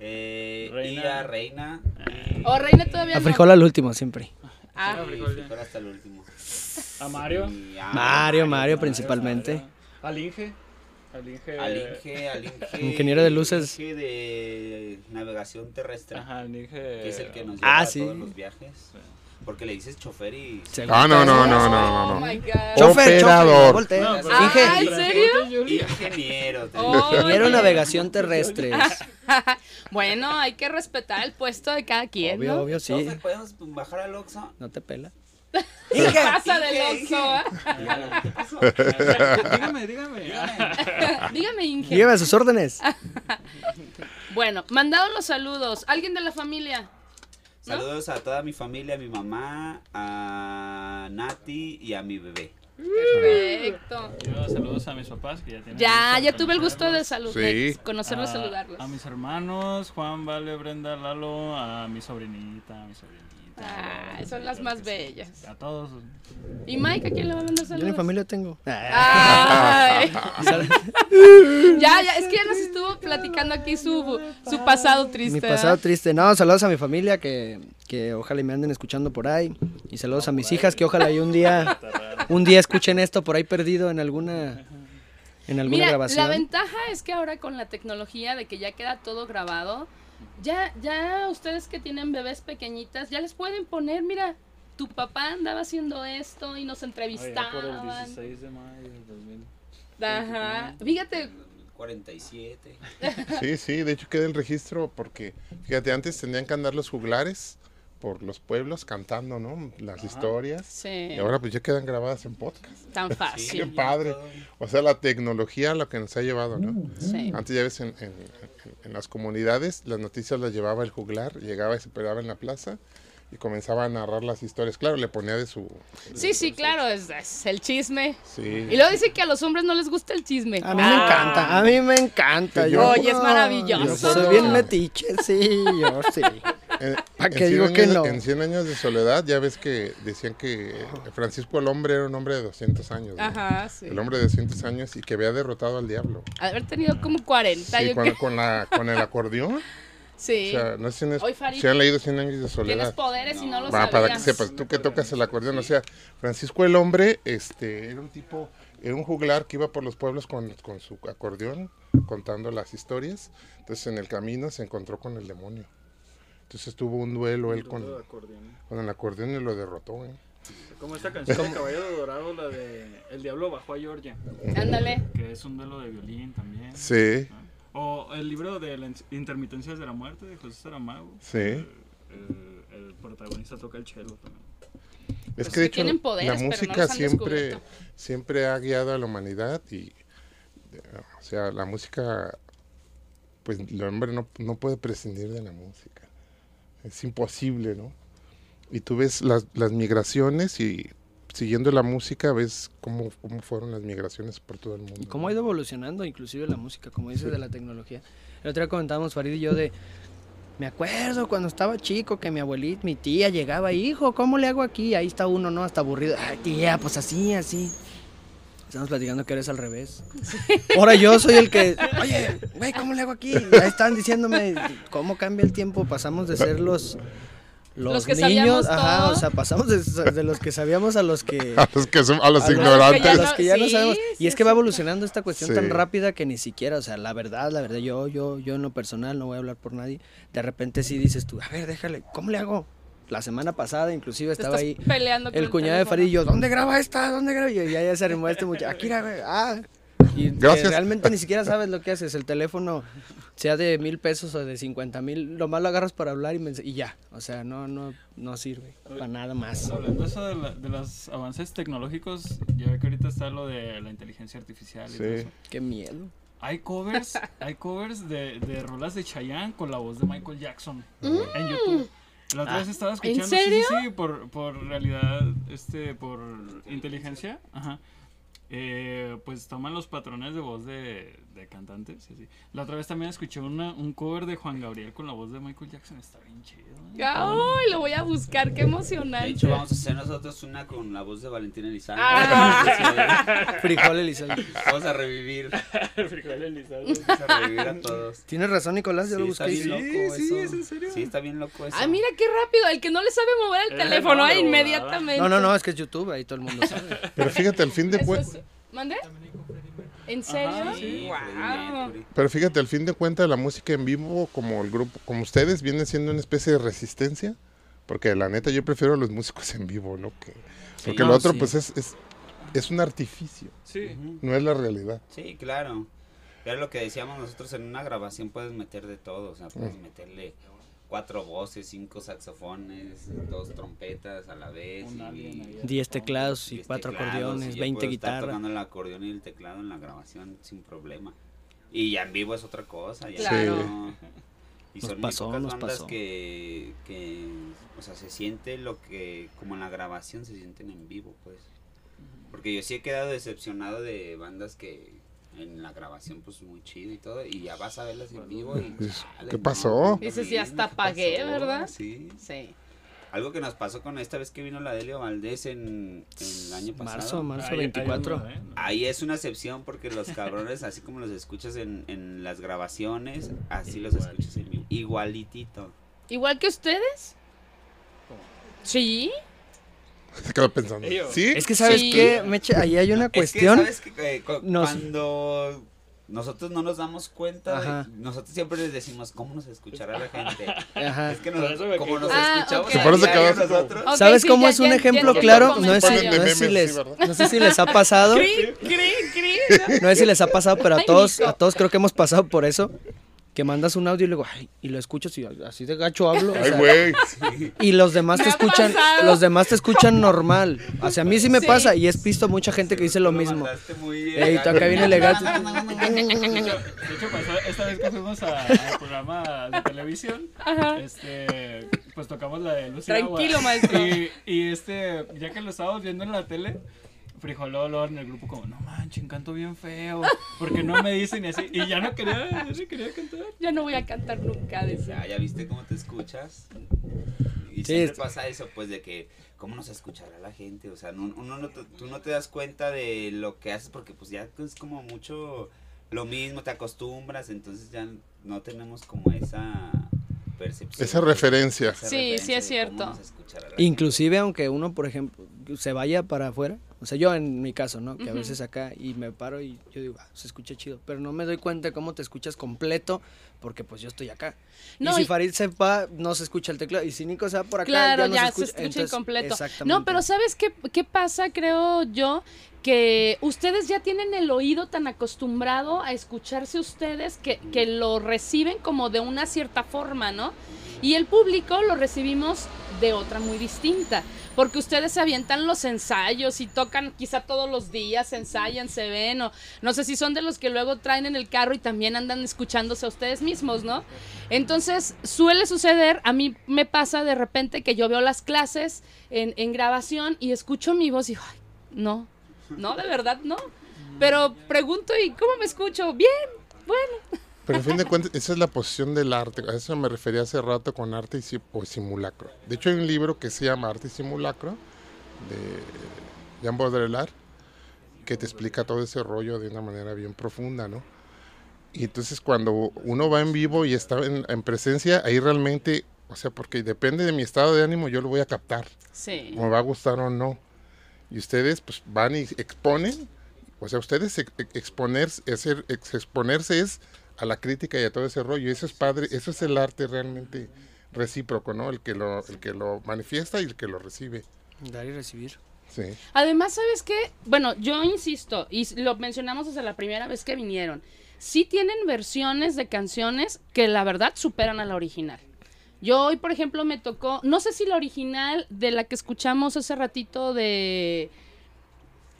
eh, y Reina. a Reina. O Oh, Reina todavía A no. frijol al último, siempre. Ah, Frijol hasta el último. A Mario. Y a- Mario, Mario principalmente. Al Inge. Al Inge. Al Inge, al Inge. Ingeniero de luces. Inge de navegación terrestre. Ajá, al Inge. Que es el que nos Ah, lleva a sí. todos los viajes. Porque le dices chofer y... Ah, no, no, no, no, Oh no. my God. Chofer, Operador. chofer, no. No, Ah, ¿en serio? Ingeniero. te Oh, digo. <laughs> ingeniero navegación terrestre. <laughs> Bueno, hay que respetar el puesto de cada quien, Obvio, ¿no? obvio, sí. Chofer, ¿Podemos bajar al Oxxo? No te pela. <laughs> ¿Qué pasa del Oxxo, ah? dígame, dígame. <laughs> Dígame, Inge. Dígame a sus órdenes. Bueno, mandados los saludos. ¿Alguien de la familia? ¿No? Saludos a toda mi familia, a mi mamá, a Nati y a mi bebé. Perfecto. Yo saludos a mis papás que ya tienen. Ya, ya tuve el gusto de conocerlos. salud, Sí. conocerlos, A- saludarlos. A mis hermanos, Juan, Vale, Brenda, Lalo, a mi sobrinita, a mi sobrinita. Ah, son las más bellas. A todos. ¿Y Mike a quién le va a mandar Yo saludos? ni familia tengo. Ay. <laughs> <laughs> ya, ya, es que ya nos estuvo platicando aquí su, su pasado triste. Mi pasado triste. No, saludos a mi familia que, que ojalá y me anden escuchando por ahí. Y saludos a mis hijas que ojalá y un día, <laughs> un día escuchen esto por ahí perdido en alguna, en alguna Mira, grabación. la ventaja es que ahora con la tecnología de que ya queda todo grabado, ya, ya ustedes que tienen bebés pequeñitas, ya les pueden poner, mira, tu papá andaba haciendo esto y nos Allá por el entrevistaban. 16 de mayo del 2000. Ajá. Fíjate, 47. Sí, sí, de hecho queda el registro porque, fíjate, antes tenían que andar los juglares por los pueblos cantando, ¿no? Las historias. sí, Y ahora pues ya quedan grabadas en podcast. tan Qué fácil. padre. O sea, la tecnología lo que nos ha llevado, ¿no? Sí. Antes ya ves en, en- en- las comunidades, las noticias las llevaba el juglar, llegaba y se paraba en la plaza y comenzaba a narrar las historias. Claro, le ponía de su... Sí, sí, claro, es, es el chisme. Sí. Y luego dice que a los hombres no les gusta el chisme. A mí me encanta, a mí me encanta. Sí, Yo, yo- Oye, es maravilloso. Yo soy bien metiche, sí, yo sí. <laughs> En, ¿Pa' en qué 100 digo que años- no? En 100 años de soledad ya ves que decían que Francisco el hombre era un hombre de 200 años. ¿no? Ajá, sí. El hombre de 200 años y que había derrotado al diablo. Haber tenido como 40, Sí, yo con, la, con el acordeón. <laughs> Sí. O sea, no sé si han, Hoy, Farid, si han leído 100 años de Tienes soledad. poderes y no lo Va, sabías. para que sepas, tú que tocas el acordeón, o sea, Francisco el hombre, este, era un tipo, era un juglar que iba por los pueblos con, con su acordeón, contando las historias. Entonces en el camino se encontró con el demonio. Entonces tuvo un duelo él con, con el acordeón y lo derrotó. ¿eh? Como esta canción de Caballero Dorado, la de El Diablo bajó a Georgia, Ándale. que es un duelo de violín también. Sí, ¿no? O el libro de las intermitencias de la muerte de José Saramago. Sí. El, el- el protagonista toca el cello también. es Pues que de hecho poderes, la no música siempre, siempre ha guiado a la humanidad y, o sea, la música, pues el hombre no, no puede prescindir de la música. Es imposible, ¿no? Y tú ves las, las migraciones y siguiendo la música ves cómo, cómo fueron las migraciones por todo el mundo. Y cómo ha ido evolucionando inclusive la música, como dices, de la tecnología. El otro día comentábamos Farid y yo de... Me acuerdo cuando estaba chico que mi abuelita, mi tía llegaba, hijo, ¿cómo le hago aquí? Ahí está uno, ¿no? Hasta aburrido. Ay, tía, pues así, así. Estamos platicando que eres al revés. Ahora yo soy el que, <laughs> oye, güey, ¿cómo le hago aquí? <laughs> Ya están diciéndome cómo cambia el tiempo. Pasamos de ser los, los, Los que niños, ajá, todo. o sea, pasamos de, de los que sabíamos a los que <laughs> A los que son, a los a los- ignorantes. a los que ya no sí, sabemos. Y sí, es que sí. va evolucionando esta cuestión Sí. tan rápida que ni siquiera, o sea, la verdad, la verdad, yo, yo, yo en lo personal, no voy a hablar por nadie, de repente sí dices tú, a ver, déjale, ¿cómo le hago? La semana pasada, inclusive estaba ahí peleando el cuñado de. Farid y yo, ¿dónde graba esta? ¿Dónde graba? Y ya, ya se arrimó este muchacho. Aquí graba. Ah. Y que Gracias. realmente ni siquiera sabes lo que haces. El teléfono, sea de mil pesos o de cincuenta mil, lo más lo agarras para hablar y, mens- y ya. O sea, no, no, no sirve para nada más. Hablando de eso de, la- de los avances tecnológicos, ya ve que ahorita está lo de la inteligencia artificial y Sí. todo eso. Qué miedo. Hay covers, hay covers de, de rolas de Chayanne con la voz de Michael Jackson Mm. en YouTube. La otra vez estaba escuchando, sí, serio? sí, sí, por, por realidad, este, por inteligencia, ajá. Eh, pues toman los patrones de voz de, de cantantes así. La otra vez también escuché una, un cover de Juan Gabriel con la voz de Michael Jackson, está bien chido. ¿eh? Ay, lo voy a buscar, qué De emocionante. hecho, vamos a hacer nosotros una con la voz de Valentina Elizalde. Ah. <laughs> Frijol Elizalde. Vamos a revivir. <laughs> Vamos a revivir a todos. Tienes razón, Nicolás, yo Sí, lo está busqué. y bien sí, loco sí, eso. es en serio. Sí, está bien loco eso. Ah, mira qué rápido, el que no le sabe mover el Eh, teléfono, no, ah, de inmediatamente. No, no, no, es que es YouTube, ahí todo el mundo sabe. Pero fíjate, al fin de cuentas, es- ¿Mande? ¿En serio? Ajá, Sí, Mercury. pero fíjate, al fin de cuentas la música en vivo, como el grupo, como ustedes, viene siendo una especie de resistencia, porque la neta yo prefiero a los músicos en vivo, ¿no? Que, porque no, lo otro sí. pues es, es, es un artificio, Sí. No es la realidad. Sí, claro. Era lo que decíamos nosotros en una grabación puedes meter de todo, o sea, puedes meterle cuatro voces, cinco saxofones, dos trompetas a la vez. Y-. 10 teclados y diez 4 teclados, acordeones, y yo 20 puedo estar guitarras. tocando el acordeón y el teclado en la grabación sin problema. Y ya en vivo es otra cosa. Ya Claro. no- Y Nos son pasó, muy pocas nos bandas pasó. Que, que, o sea, se siente lo que, como en la grabación se sienten en vivo, pues. Porque yo sí he quedado decepcionado de bandas que en la grabación, pues muy chido y todo, y ya vas a verlas en vivo y... Chale, ¿qué no, pasó? Dices, ya hasta ¿qué pagué, pasó? ¿verdad? Sí. Sí. Algo que nos pasó con esta vez que vino la Delio Valdés en, en el año pasado. Marzo, marzo Ahí- ahí 24. anda, ¿eh? Ahí es una excepción porque los cabrones, así como los escuchas en, en las grabaciones, así los escuchas en vivo. Igualitito. ¿Igual que ustedes? Sí. <laughs> Se quedó pensando. Es que, ¿sabes Sí. qué, Meche? Ahí hay una cuestión. Es que, ¿sabes qué? Eh, cu- Nos- Cuando nosotros no nos damos cuenta, Ajá. nosotros siempre les decimos, ¿cómo nos escuchará la gente? Ajá. Es que como nos Ah, escuchamos ok. a Por eso diario quedó así como- nosotros, Ok, ¿Sabes sí, cómo ya- es un ya ejemplo entiendo claro? No sé, si, comentario. no sé si les, no sé si les ha pasado. <laughs> Cri, cri, cri. No sé si les ha pasado, pero a todos, a todos creo que hemos pasado por eso. Que mandas un audio y luego, ay, y lo escuchas y así de gacho hablo. o Ay, güey. y los demás Me te ha escuchan, pasado. los demás te escuchan normal. O sea, a mí sí me Sí. pasa y he visto mucha gente que dice lo Tú mismo. muy Ey, tú acá bien elegante. <laughs> De hecho, de hecho, pasó esta vez que fuimos a- al programa de televisión, Ajá. este, pues tocamos la de Luz y Tranquilo, Agua. maestro. Y, y este, ya que lo estábamos viendo en la tele, frijoló luego en el grupo como, no manchen, canto bien feo, <laughs> porque no me dicen y así, y ya no quería, ya no quería cantar. Ya no voy a cantar nunca, decía. Ya, ya viste cómo te escuchas. Y Sí, siempre es- pasa eso, pues, de que, ¿cómo nos escuchará la gente? O sea, no, uno no tú no te das cuenta de lo que haces porque, pues, ya es como mucho lo mismo, te acostumbras, entonces ya no tenemos como esa percepción. Esa referencia. esa Sí, referencia sí es cierto. Inclusive aunque uno, por ejemplo, se vaya para afuera, o sea, yo en mi caso, ¿no? Que a veces acá y me paro y yo digo, ah, se escucha chido, pero no me doy cuenta de cómo te escuchas completo porque pues yo estoy acá. No, y si y- Farid se va, no se escucha el teclado y si Nico se va por acá, Claro, ya no ya se se escucha, escucha Entonces, incompleto. Exactamente. No, pero ¿sabes qué, qué pasa, creo yo? Que ustedes ya tienen el oído tan acostumbrado a escucharse ustedes que, que lo reciben como de una cierta forma, ¿no? Y el público lo recibimos de otra muy distinta. Porque ustedes se avientan los ensayos y tocan quizá todos los días, ensayan, se ven, o no sé si son de los que luego traen en el carro y también andan escuchándose a ustedes mismos, ¿no? Entonces suele suceder, a mí me pasa de repente que yo veo las clases en, grabación y escucho mi voz y digo, "Ay, no, no, de verdad no. Pero pregunto, ¿y cómo me escucho? Bien, bueno. Pero a fin de cuentas, esa es la posición del arte. A eso me refería hace rato con arte y simulacro. De hecho, hay un libro que se llama Arte y Simulacro de Jean Baudrillard que te explica todo ese rollo de una manera bien profunda, ¿no? Y entonces cuando uno va en vivo y está en, en presencia, ahí realmente, o sea, porque depende de mi estado de ánimo, yo lo voy a captar, Sí. me va a gustar o no. Y ustedes pues van y exponen, o sea, ustedes ex- ex- exponerse, hacer- ex- exponerse es a la crítica y a todo ese rollo. Eso es padre, eso es el arte realmente recíproco, ¿no? El que lo, el que lo manifiesta y el que lo recibe. Dar y recibir. Sí. Además, ¿sabes qué? Bueno, yo insisto, y lo mencionamos desde la primera vez que vinieron, sí tienen versiones de canciones que la verdad superan a la original. Yo hoy, por ejemplo, me tocó, no sé si la original de la que escuchamos hace ratito de...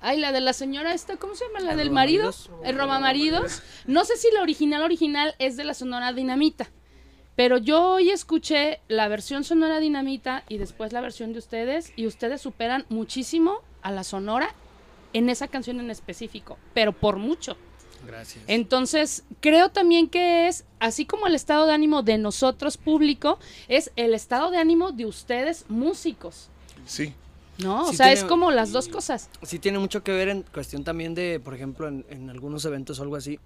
Ay, la de la señora esta, ¿cómo se llama? La ¿El del marido, el Robamaridos. No sé si la original original es de la Sonora Dinamita. Pero yo hoy escuché la versión Sonora Dinamita y después la versión de ustedes y ustedes superan muchísimo a la Sonora en esa canción en específico, pero por mucho. Gracias. Entonces, creo también que es, así como el estado de ánimo de nosotros público, es el estado de ánimo de ustedes músicos, Sí. ¿No? o Sí sea, es como las dos cosas. Sí tiene mucho que ver en cuestión también de, por ejemplo, en, en algunos eventos o algo así,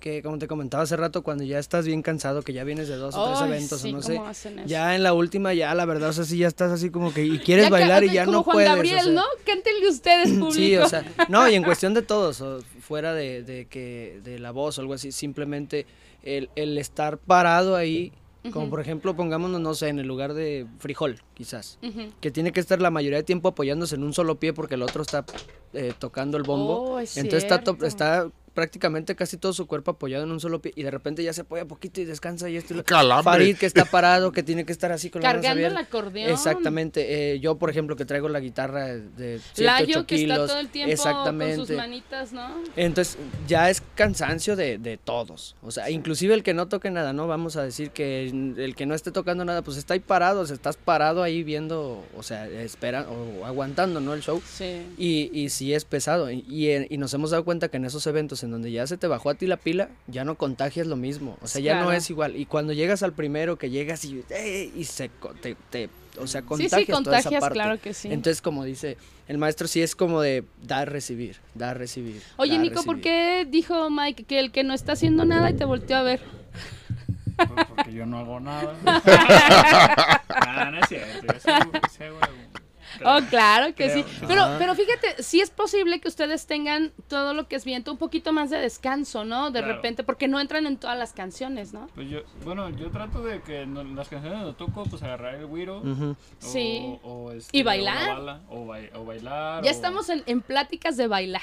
que como te comentaba hace rato, cuando ya estás bien cansado, que ya vienes de dos o tres eventos sí, o no sé, cómo hacen eso. ya en la última, ya la verdad, o sea, sí ya estás así como que, y quieres Ya que- bailar y ya como no Juan puedes. o Gabriel, sea. ¿no? Cántenle ustedes, público. <laughs> Sí, o sea, no, y en <laughs> cuestión de todos, o fuera de, de que de la voz o algo así, simplemente el, el estar parado ahí, como por ejemplo, pongámonos, no sé, en el lugar de frijol, quizás, que tiene que estar la mayoría de tiempo apoyándose en un solo pie porque el otro está eh, tocando el bombo. Oh, es Entonces está, cierto. está prácticamente casi todo su cuerpo apoyado en un solo pie y de repente ya se apoya poquito y descansa y esto. Calambre. Farid que está parado, que tiene que estar así con manos Cargando el acordeón. Exactamente. eh, yo, por ejemplo, que traigo la guitarra de 7, Layo 8 que kilos. está todo el tiempo exactamente. con sus manitas, ¿no? Entonces, ya es cansancio de, de todos. O sea, inclusive el que no toque nada, ¿no? Vamos a decir que el que no esté tocando nada, pues está ahí parado, o sea, estás parado ahí viendo, o sea, espera o aguantando, ¿no? El show. Sí. Y, y sí es pesado. Y, y, y nos hemos dado cuenta que en esos eventos en donde ya se te bajó a ti la pila, ya no contagias lo mismo. O sea, ya no es igual. Y cuando llegas al primero, que llegas y, ¡eh! y se, te, te- o sea, Sí, contagias sí, toda esa contagias, parte. claro que sí. Entonces, como dice el maestro, sí es como de dar, recibir, dar, recibir. Oye, dar, Nico, ¿por qué dijo Mike que el que no está haciendo nada y te volteó a ver? Pues porque yo no hago nada. <laughs> ah, no es cierto. Yo sí, sí hago algo. Oh, <laughs> claro que Creo sí. Pero, Ah. pero fíjate, sí es posible que ustedes tengan todo lo que es viento, un poquito más de descanso, ¿no? De Claro. repente, porque no entran en todas las canciones, ¿no? Pues yo, bueno, yo trato de que no- las canciones no toco, pues agarrar el güiro. Sí. O, este, Y o bailar. bala, o, o bailar. Ya o- estamos en, en pláticas de bailar,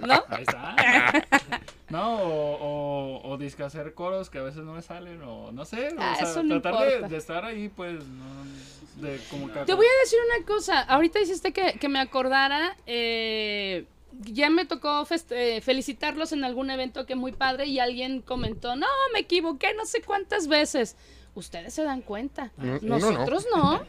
¿no? Ahí está. <laughs> No, o, o, o disque hacer coros que a veces no me salen, o no sé. Ah, o sea, eso no tratar de, estar ahí, pues, no, de como que... Te voy a decir una cosa. Ahorita hiciste que, que me acordara. eh, ya me tocó eh, felicitarlos en algún evento que muy padre y alguien comentó, no, me equivoqué no sé cuántas veces. Ustedes se dan cuenta. No, uno no. Nosotros no.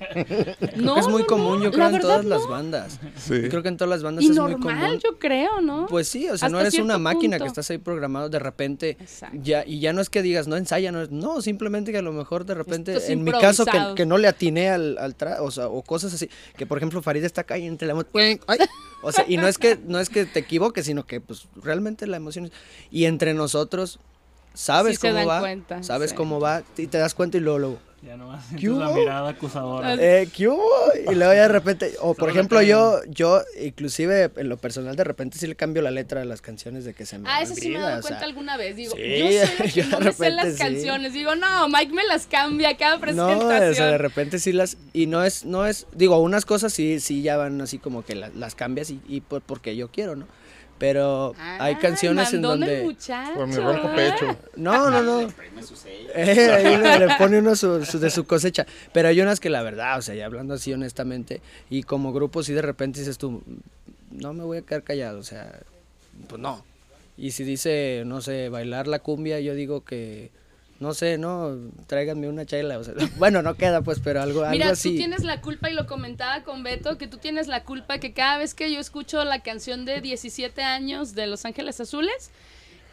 Es muy no, común, no, yo la creo, en verdad todas no. las bandas. Sí. Yo creo que en todas las bandas Y es muy normal, común. yo creo, ¿no? Pues sí, o sea, no eres una máquina punto. que estás ahí programado de repente. Exacto. Ya, y ya no es que digas, no ensaya, no, es- no, simplemente que a lo mejor de repente, en mi caso, que, no le atiné al, al tra- o sea, o cosas así, que por ejemplo Farid está acá y entre la ¡Ay! o sea, y no es que, no es que te equivoques, sino que pues realmente la emoción es, y entre nosotros, sabes Sí se cómo dan va, cuenta, sabes sí. cómo va, y te das cuenta y luego, luego, Ya nomás ¿Qué la mirada acusadora. eh, ¿qué hubo? Y luego ya de repente, o por ejemplo yo, yo inclusive en lo personal de repente sí le cambio la letra a las canciones de que se me Ah, eso sí me he dado sea, cuenta alguna vez. Digo, sí, yo soy la <laughs> que yo de no me sé las sí. canciones. Digo, no, Mike me las cambia cada No, presentación. o sea, de repente sí las y no es no es digo, unas cosas sí sí ya van así como que la- las cambias y, y por- porque yo quiero, ¿no? Pero hay Ay, canciones en donde muchacho, Por mi ronco pecho. no, no, no. Prime su sello. <laughs> Eh, ahí le, le pone uno su- su- de su cosecha. Pero hay unas que la verdad, o sea, ya hablando así honestamente, y como grupo sí de repente dices tú, no me voy a quedar callado, o sea, pues no. Y si dice, no sé, bailar la cumbia, yo digo que, no sé, no, tráiganme una chela, o sea, <laughs> bueno, no queda pues, pero algo, algo Mira, así. tú tienes la culpa, y lo comentaba con Beto, que tú tienes la culpa que cada vez que yo escucho la canción de 17 años de Los Ángeles Azules,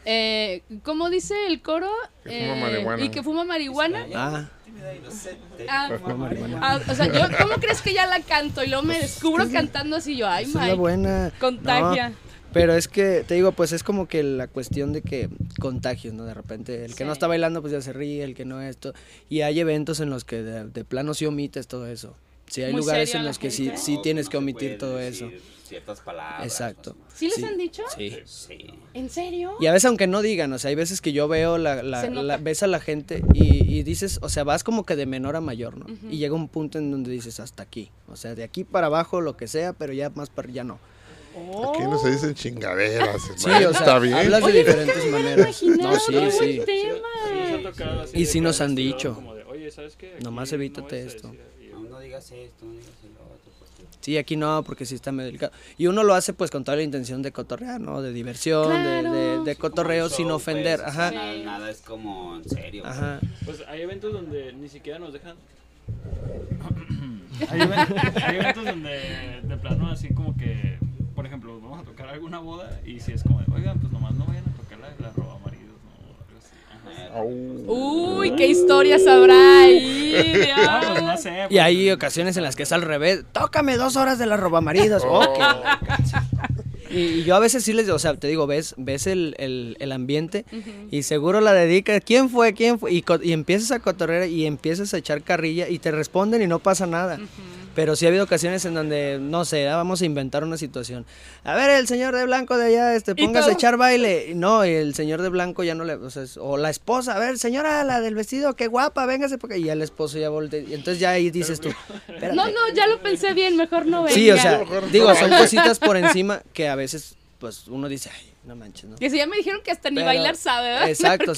eh, ¿cómo dice el coro? Que fuma Eh, marihuana. Y que fuma marihuana. Ah, e. Ah, fuma ah, o sea, yo, ¿cómo crees que ya la canto? Y luego me descubro cantando así yo, ay, Mike, buena. contagia. No, pero es que, te digo, pues es como que la cuestión de que contagios, ¿no? De repente, el que no está bailando, pues ya se ríe, el que no esto. Y hay eventos en los que de, de plano sí omites todo eso. Sí, hay Muy lugares en los que sí, sí No, tienes no que omitir todo decir eso. Ciertas palabras. Exacto. ¿Sí les han dicho? Sí. Sí. ¿En serio? Y a veces aunque no digan, o sea, hay veces que yo veo la, la- la- ves a la gente y, y dices, o sea, vas como que de menor a mayor, ¿no? Y llega un punto en donde dices hasta aquí, o sea, de aquí para abajo lo que sea, pero ya más para ya no. Aquí no se dicen chingaderas. Sí, o sea, está bien. hablas de Oye, diferentes maneras. No, sí, qué sí. buen tema. Sí, nos ha tocado así Y sí nos han dicho. de, Oye, ¿sabes qué? Nomás no evítate a esto. decir", y yo, No, no digas esto, no digas el otro. porque- Sí, aquí no, porque sí está medio delicado. Y uno lo hace pues con toda la intención de cotorrear, ¿no? De diversión, de- Claro. de, de, cotorreo sin show, ofender, pues, ajá. Nada, nada es como en serio. Ajá. Pues hay eventos donde ni siquiera nos dejan. <coughs> hay eventos donde de plano así como que, alguna boda y si es como, oigan, pues nomás no vayan a tocar la de la roba maridos, ¿no? O algo así. Ajá. Au. Uy, qué historias habrá ahí. <laughs> No, pues no sé. Y pues, hay ocasiones en las que es al revés. Tócame dos horas de la robamaridos. Ok. Y, y yo a veces sí les digo, o sea, te digo, ves, ves el, el, el ambiente y seguro la dedicas. ¿Quién fue? ¿Quién fue? Y empiezas a cotorrear y empiezas a echar carrilla y te responden y no pasa nada. Pero sí ha habido ocasiones en donde, no sé, ah, vamos a inventar una situación. A ver, el señor de blanco de allá, este, póngase a echar baile. No, y el señor de blanco ya no le, o sea, o la esposa, a ver, señora, la del vestido, qué guapa, véngase, porque y ya el esposo ya voltea. Y entonces ya ahí dices tú, espérate. No, no, ya lo pensé bien, mejor no venga. Sí, o sea, digo, son cositas por encima que a veces, pues, uno dice, ay, no manches, ¿no? Que si ya me dijeron que hasta ni Pero- bailar sabe, ¿verdad? Exacto,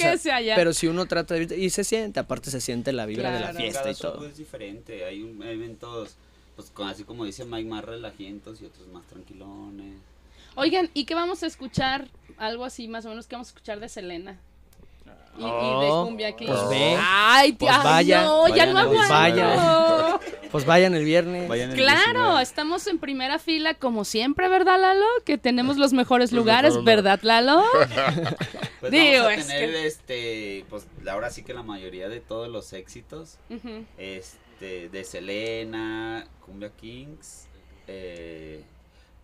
pero si uno trata de... Y se siente, aparte se siente la vibra de la fiesta Cada y todo. es diferente. Hay, un, hay eventos, pues así como dice Mike, más relajientos y otros más tranquilones. Oigan, ¿y qué vamos a escuchar? Algo así, más o menos, ¿qué vamos a escuchar de Selena? Y, y de Oh, Cumbia King. pues ve. Ay, Pues ay, vaya, no, ya vayan no aguanto. vaya. Pues vayan el viernes. Vayan el Claro, 19. estamos en primera fila como siempre, ¿verdad, Lalo? Que tenemos los mejores Los lugares, mejores ¿verdad, Lalo? <laughs> Pues <laughs> Digo, vamos a es tener que- este, pues ahora sí que la mayoría de todos los éxitos, Ujú. este, de Selena, Cumbia Kings, eh,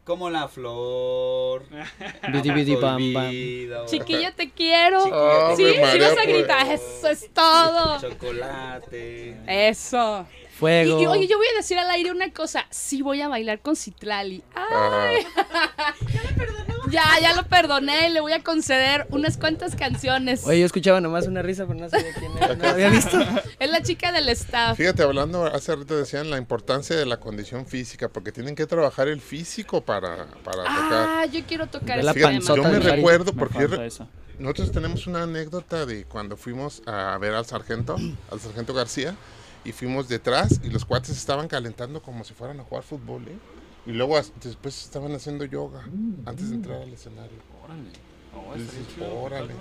como La Flor, <laughs> Bidi, bidi, bam, bam. Chiquilla, te quiero. Oh, sí, Ave sí María, vas a pues. gritar, eso es todo. Chocolate. Eso. Y, Fuego. y, oye, yo voy a decir al aire una cosa. Sí voy a bailar con Citlali. Ay, <laughs> Ah, ya, ya lo perdoné. Le voy a conceder unas cuantas canciones. Oye, yo escuchaba nomás una risa, pero no sabía quién era. ¿No lo había visto? Es la chica del staff. fíjate, hablando, hace rato decían la importancia de la condición física, porque tienen que trabajar el físico para, para tocar. Ah, yo quiero tocar ese la tema. Yo me recuerdo, me porque yo falta re- eso. nosotros tenemos una anécdota de cuando fuimos a ver al sargento, <clears throat> al sargento García, y fuimos detrás y los cuates estaban calentando como si fueran a jugar fútbol, ¿eh? Y luego después estaban haciendo yoga antes de entrar al escenario. Órale. Oh, chido órale.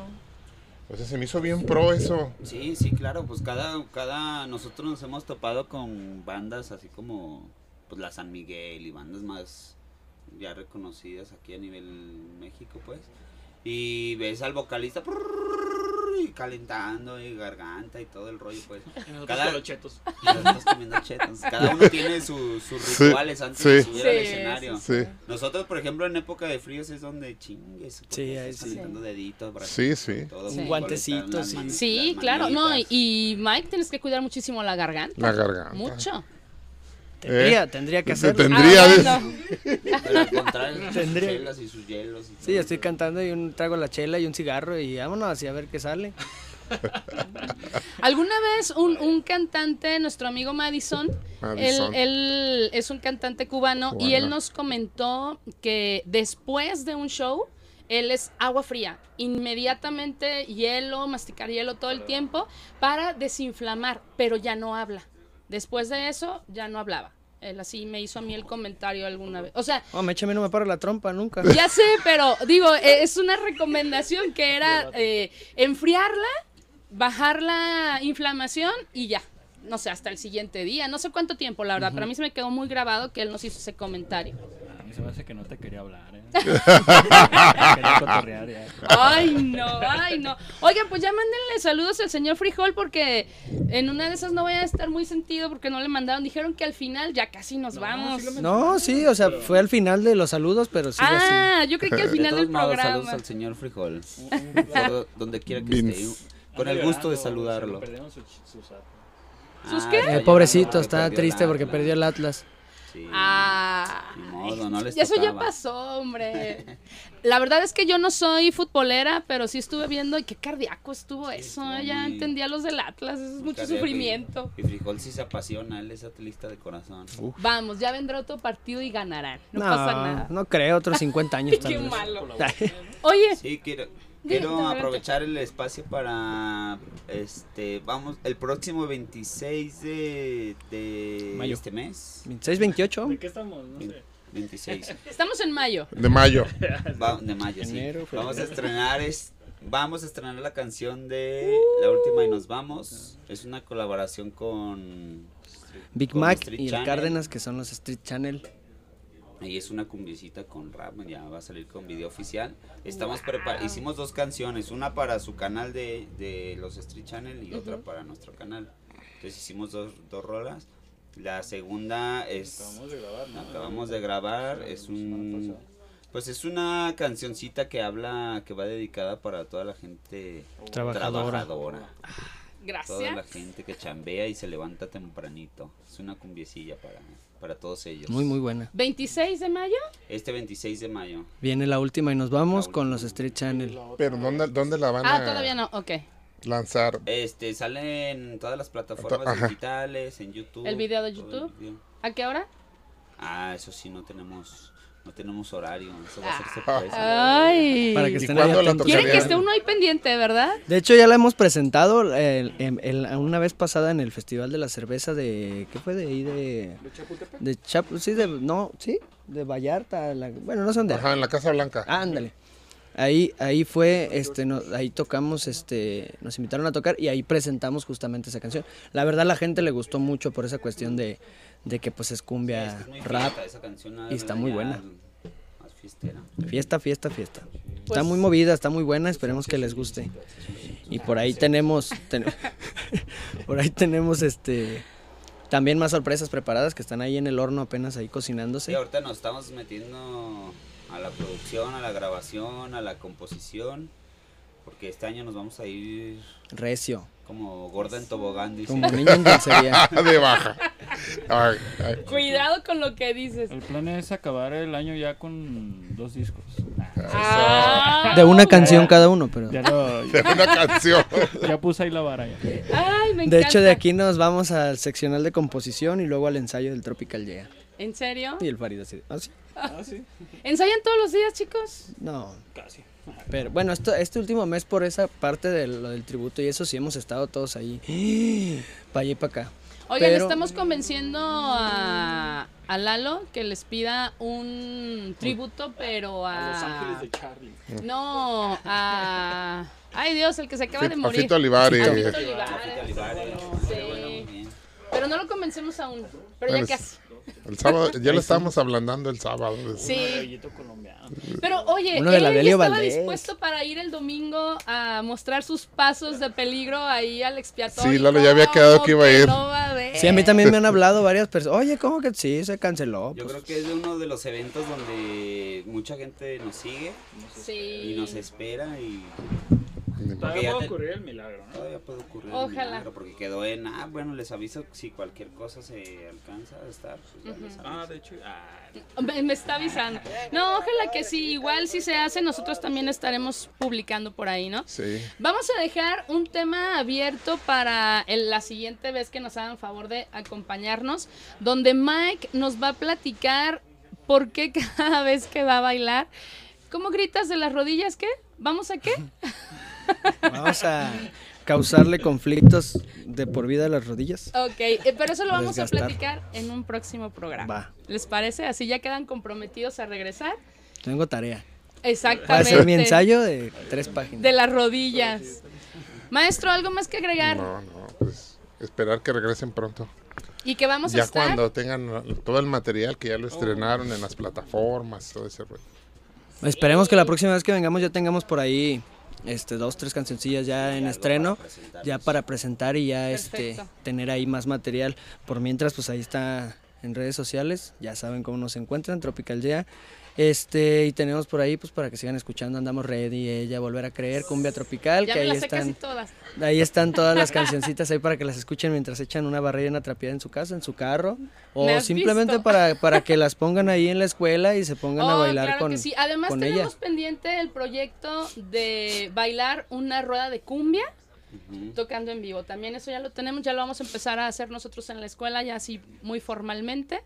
O sea, se me hizo bien pro eso. Sí, sí, claro, pues cada, cada, nosotros nos hemos topado con bandas así como, pues la San Miguel y bandas más ya reconocidas aquí a nivel México, pues. Y ves al vocalista y calentando y garganta y todo el rollo, pues. <laughs> Cada- los chetos. <laughs> Comiendo. Cada uno tiene su- sus Sí, rituales antes de sí. subir al escenario. Sí, Nosotros, por ejemplo, en época de fríos es donde chingues. Sí, ahí sí. calentando deditos, bracitos, Sí, sí. todo, Sí. las las claro. No, y Mike, tienes que cuidar muchísimo la garganta. la garganta. Mucho. Tendría, tendría que hacerlo. tendría- Ah, bueno. Pero sus Tendría- chelas y sus hielos. y Sí, estoy cantando y un, traigo la chela y un cigarro y vámonos y a ver qué sale. <laughs> Alguna vez un, un cantante, nuestro amigo Madison, Madison. Él, él es un cantante cubano, y él nos comentó que después de un show, él es agua fría, inmediatamente hielo, masticar hielo todo el tiempo para desinflamar, pero ya no habla. Después de eso, ya no hablaba. Él así me hizo a mí el comentario alguna vez. O sea, Oh, me echa a mí no me paro la trompa nunca. <laughs> ya sé, pero digo, eh, es una recomendación que era eh, enfriarla, bajar la inflamación y ya. No sé, hasta el siguiente día. No sé cuánto tiempo, la verdad. Pero a mí se me quedó muy grabado que él nos hizo ese comentario. A mí se me hace que no te quería hablar, ¿eh? <laughs> quería cotorrear ya. Ay, no, ay, no. Oigan, pues ya mándenle saludos al señor Frijol porque en una de esas no voy a estar muy sentido porque no le mandaron. Dijeron que al final ya casi nos vamos. No, sí, o sea, fue al final de los saludos, pero sí así. ah, yo creí que al De final todos del modos, saludos programa. al señor Frijol. Por donde quiera que Vince. esté. Con el gusto de saludarlo. ¿Sus Ah, qué? está Eh, pobrecito, llorando está porque perdió triste el porque perdió el Atlas. Sí. Ah. Ni modo, no <laughs> les Y eso ya pasó, hombre. <laughs> La verdad es que yo no soy futbolera, pero sí estuve viendo y qué cardíaco estuvo eso. estuvo ya muy- entendía los del Atlas, eso es mucho Cardíaco sufrimiento. Y Frijol sí se apasiona, él es atlista de corazón. Vamos, ya vendrá otro partido y ganarán. No, No, pasa nada. no creo, otros 50 años <laughs> Qué malo. Oye, Sí, quiero, quiero aprovechar el espacio para, este, vamos, el próximo 26 de, de Mayo. este mes. 26, 28. ¿De qué estamos? No sé. 26 <laughs> estamos en mayo. De mayo. <laughs> va- de mayo, sí. Enero, febrero. Vamos a estrenar es, vamos a estrenar la canción de La última y nos vamos. Es una colaboración con Big con Mac Street y el Channel. Cárdenas, que son los Street Channel. Y es una cumbiecita con rap, ya va a salir con video oficial. Estamos prepar hicimos dos canciones, una para su canal de, de los Street Channel y otra para nuestro canal. Entonces hicimos dos, dos rolas. La segunda es Acabamos de grabar, ¿no? acabamos de grabar, es un pues es una cancioncita que habla que va dedicada para toda la gente Trabajadora. trabajadora. Toda la Gracias. gente que chambea y se levanta tempranito. Es una cumbiecilla para para todos ellos. Muy, muy buena. 26 de mayo. Este 26 de mayo. Viene la última y nos vamos con los Street Channel. Pero ¿dónde, dónde la van Ah, a todavía no. Ok. lanzar? Este, sale en todas las plataformas Ajá. digitales, en YouTube. ¿El video de YouTube? video. ¿A qué hora? Ah, eso sí, no tenemos, no tenemos horario, eso va a ser Ah. sorpresa. Ay. Para que ¿Y estén. Quieren que esté uno ahí pendiente, ¿verdad? De hecho, ya la hemos presentado el- el- el- una vez pasada en el Festival de la Cerveza de... ¿Qué fue de ahí? De... De Chap... Sí, de... No, sí. De Vallarta. la- bueno, no sé dónde. era. Ajá, en la Casa Blanca. Ándale. Ahí, ahí fue, este, no- ahí tocamos, este, nos invitaron a tocar y ahí presentamos justamente esa canción. La verdad la gente le gustó mucho por esa cuestión de, de que pues es Es cumbia, que es muy rap, fiesta, esa canción, y está muy buena. Más fiestera. fiesta, fiesta, fiesta. Pues- Está muy movida, está muy buena, esperemos que les guste. Y por ahí tenemos, ten- <laughs> por ahí tenemos, este, también más sorpresas preparadas que están ahí en el horno apenas ahí cocinándose. ahorita nos estamos metiendo a la producción, a la grabación, a la composición, porque este año nos vamos a ir Recio, como gorda en tobogán, dice. como niño en dulcería. <laughs> de baja. Ay, ay. Cuidado con lo que dices. El plan es acabar el año ya con dos discos. Ah. De una canción cada uno, pero... Ya, lo- <laughs> De una canción. <laughs> ya puse ahí la vara ya. Ay, me De hecho, de aquí nos vamos al seccional de composición y luego al ensayo del Tropical Yeah. ¿En serio? Y el Farid así. ¿Ah, sí? Ah, sí. ¿Ensayan todos los días, chicos? No. Casi. Pero bueno, esto, este último mes por esa parte de lo del tributo y eso sí hemos estado todos ahí. <gasps> Para allá y para acá. Oigan, Pero- estamos convenciendo a, a Lalo que les pida un tributo, pero a... Los Ángeles de Charlie. No, a... Ay, Dios, el que se acaba de morir. Fito Olivares. A Fito. Sí. Pero no lo convencemos aún. Pero ya casi. El sábado, ya lo estábamos ablandando el sábado. Sí. Pero oye, Uno de él Delio estaba Valdés. dispuesto para ir el domingo a mostrar sus pasos de peligro ahí al expiatorio. Sí, Lalo ya había quedado ¿Cómo que iba a ir. No va a haber? Sí, a mí también me han hablado varias personas. Oye, ¿cómo que sí? Se canceló. Yo Pues, creo que es de uno de los eventos donde mucha gente nos sigue Sí. y nos espera y Todavía ya puede te- ocurrir el milagro, ¿no? todavía puede ocurrir el Ojalá. milagro, porque quedó en, ah, bueno, les aviso si cualquier cosa se alcanza a estar, pues ya les Ah, de hecho. Ah, Me, me está avisando. No, ojalá que sí. Igual si se hace, nosotros también estaremos publicando por ahí, ¿no? Sí. Vamos a dejar un tema abierto para el- la siguiente vez que nos hagan favor de acompañarnos, donde Mike nos va a platicar por qué <laughs> cada vez que va a bailar, ¿cómo gritas de las rodillas? ¿Qué? ¿Vamos a qué? <laughs> Vamos a causarle conflictos de por vida a las rodillas. Ok, eh, pero eso lo A vamos a platicar en un próximo programa. Va. ¿Les parece? Así ya quedan comprometidos a regresar. Tengo tarea. Va a Exactamente. ser mi ensayo de tres páginas. De las rodillas. Maestro, ¿algo más que agregar? No, no, pues esperar que regresen pronto. Y que vamos a Ya estar. cuando tengan todo el material que ya lo estrenaron en las plataformas, todo ese rollo. Esperemos que la próxima vez que vengamos ya tengamos por ahí este dos, tres cancioncillas ya en estreno, para ya para presentar y ya este tener ahí más material. Por mientras, pues ahí está en redes sociales, ya saben cómo nos encuentran, Tropical Yeah. Este, y tenemos por ahí, pues para que sigan escuchando, andamos ready, ella, volver a creer, cumbia tropical, Ya que me ahí las sé casi están, todas. ahí están todas las <laughs> cancioncitas ahí para que las escuchen mientras echan una barrera y una trapeada en su casa, en su carro, ¿Me o simplemente para, para que las pongan ahí en la escuela y se pongan a Oh, bailar claro con, que sí. Además con tenemos ella. pendiente el proyecto de bailar una rueda de cumbia tocando en vivo. También eso ya lo tenemos, ya lo vamos a empezar a hacer nosotros en la escuela, ya así muy formalmente.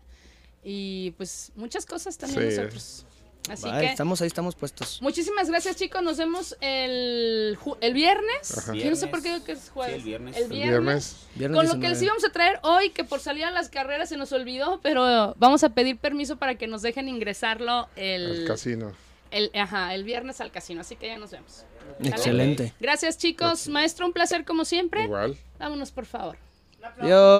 Y pues muchas cosas también Sí. nosotros. Así Vale, que estamos ahí, estamos puestos. muchísimas gracias chicos, nos vemos el, el viernes. Ajá. Yo no sé por qué digo que es jueves. Sí, el viernes. El El viernes. Viernes. Viernes Con lo que 19. les íbamos a traer hoy, que por salir a las carreras se nos olvidó, pero vamos a pedir permiso para que nos dejen ingresarlo el, El casino. el, ajá, el viernes al casino. Así que ya nos vemos. Excelente. Gracias chicos. Maestro, un placer como siempre. Igual. Vámonos por favor. Yo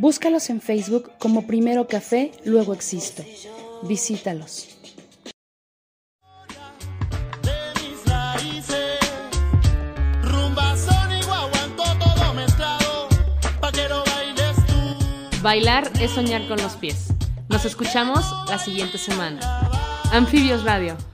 Búscalos en Facebook como Primero Café, luego Existo. Visítalos. Bailar es soñar con los pies. Nos escuchamos la siguiente semana. Anfibios Radio.